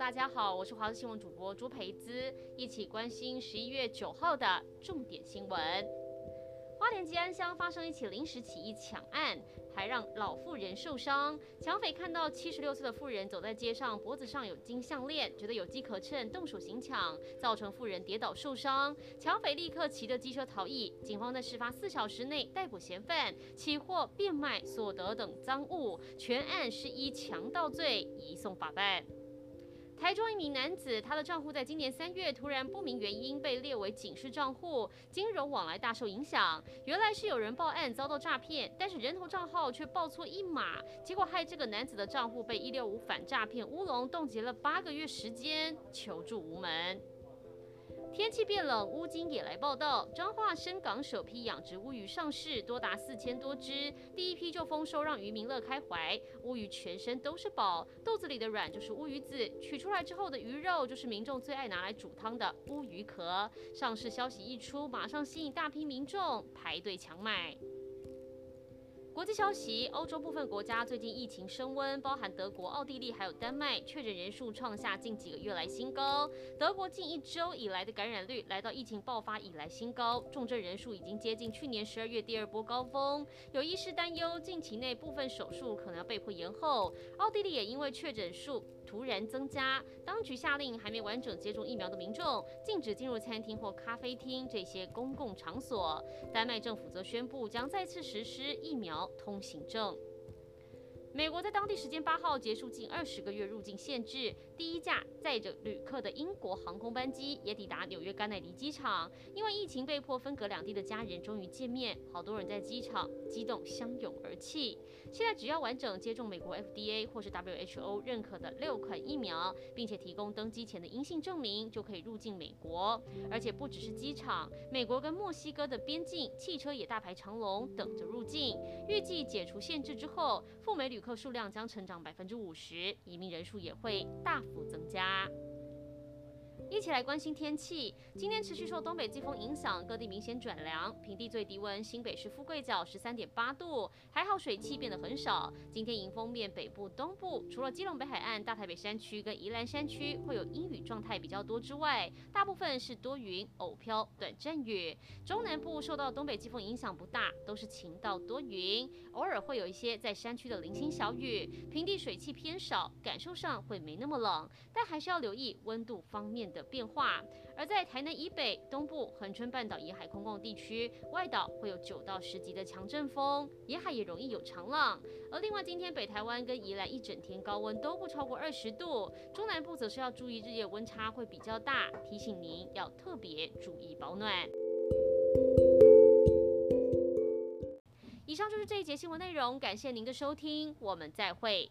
大家好我是华视新闻主播朱培姿，一起关心十一月九号的重点新闻。花莲吉安乡发生一起临时起意抢案，还让老妇人受伤。抢匪看到七十六岁的妇人走在街上，脖子上有金项链，觉得有机可乘，动手行抢，造成妇人跌倒受伤。抢匪立刻骑着机车逃逸。警方在事发四小时内逮捕嫌犯，起获变卖所得等赃物，全案是依强盗罪移送法办。台中一名男子，他的账户在今年三月突然不明原因被列为警示账户，金融往来大受影响。原来是有人报案遭到诈骗，但是人头账号却报错一码，结果害这个男子的账户被一六五反诈骗乌龙冻结了八个月时间，求助无门。天气变冷，乌金也来报道。彰化深港首批养殖乌鱼上市，多达四千多只，第一批就丰收，让渔民乐开怀。乌鱼全身都是宝，肚子里的卵就是乌鱼子，取出来之后的鱼肉就是民众最爱拿来煮汤的乌鱼壳。上市消息一出，马上吸引大批民众排队抢买。国际消息：欧洲部分国家最近疫情升温，包含德国、奥地利还有丹麦，确诊人数创下近几个月来新高。德国近一周以来的感染率来到疫情爆发以来新高，重症人数已经接近去年十二月第二波高峰。有医师担忧，近期内部分手术可能要被迫延后。奥地利也因为确诊数突然增加，当局下令还没完整接种疫苗的民众禁止进入餐厅或咖啡厅这些公共场所。丹麦政府则宣布将再次实施疫苗通行证。美国在当地时间八号结束近二十个月入境限制，第一架载着旅客的英国航空班机也抵达纽约甘乃迪机场。因为疫情被迫分隔两地的家人终于见面，好多人在机场激动相拥而泣。现在只要完整接种美国 FDA 或是 WHO 认可的六款疫苗，并且提供登机前的阴性证明，就可以入境美国。而且不只是机场，美国跟墨西哥的边境，汽车也大排长龙等着入境。预计解除限制之后，赴美旅客数量将成长百分之五十，移民人数也会大幅增加。一起来关心天气。今天持续受东北季风影响，各地明显转凉。平地最低温，新北市富贵角十三点八度，还好水汽变得很少。今天迎风面北部、东部，除了基隆北海岸、大台北山区跟宜兰山区会有阴雨状态比较多之外，大部分是多云、偶飘、短阵雨。中南部受到东北季风影响不大，都是晴到多云，偶尔会有一些在山区的零星小雨。平地水汽偏少，感受上会没那么冷，但还是要留意温度方面的的变化，而在台南以北、东部、恒春半岛沿海空旷地区，外岛会有九到十级的强阵风，沿海也容易有长浪。而另外，今天北台湾跟宜兰一整天高温都不超过二十度，中南部则是要注意日夜温差会比较大，提醒您要特别注意保暖。以上就是这一节新闻内容，感谢您的收听，我们再会。